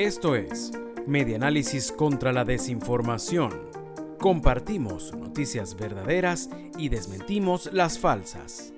Esto es Medianálisis contra la Desinformación. Compartimos noticias verdaderas y desmentimos las falsas.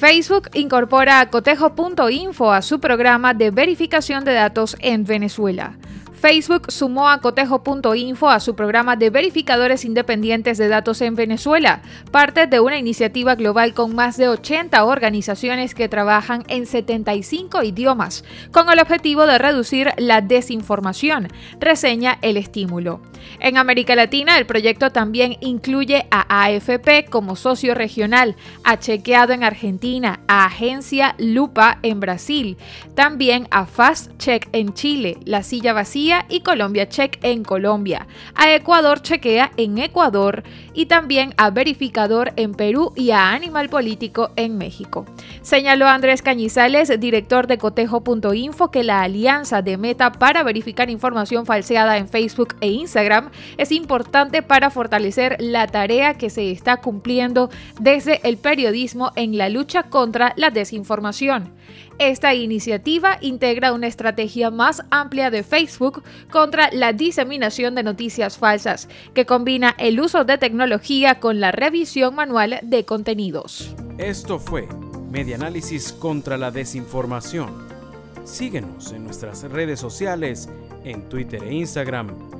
Facebook incorpora cotejo.info a su programa de verificación de datos en Venezuela. Facebook sumó a cotejo.info a su programa de verificadores independientes de datos en Venezuela, parte de una iniciativa global con más de 80 organizaciones que trabajan en 75 idiomas, con el objetivo de reducir la desinformación, reseña el estímulo. En América Latina, el proyecto también incluye a AFP como socio regional, a Chequeado en Argentina, a Agencia Lupa en Brasil, también a Fast Check en Chile, La Silla Vacía y Colombia Check en Colombia, a Ecuador Chequea en Ecuador y también a Verificador en Perú y a Animal Político en México. Señaló Andrés Cañizales, director de cotejo.info, que la alianza de Meta para verificar información falseada en Facebook e Es importante para fortalecer la tarea que se está cumpliendo desde el periodismo en la lucha contra la desinformación. Esta iniciativa integra una estrategia más amplia de Facebook contra la diseminación de noticias falsas, que combina el uso de tecnología con la revisión manual de contenidos. Esto fue Medianálisis contra la Desinformación. Síguenos en nuestras redes sociales, en Twitter e Instagram.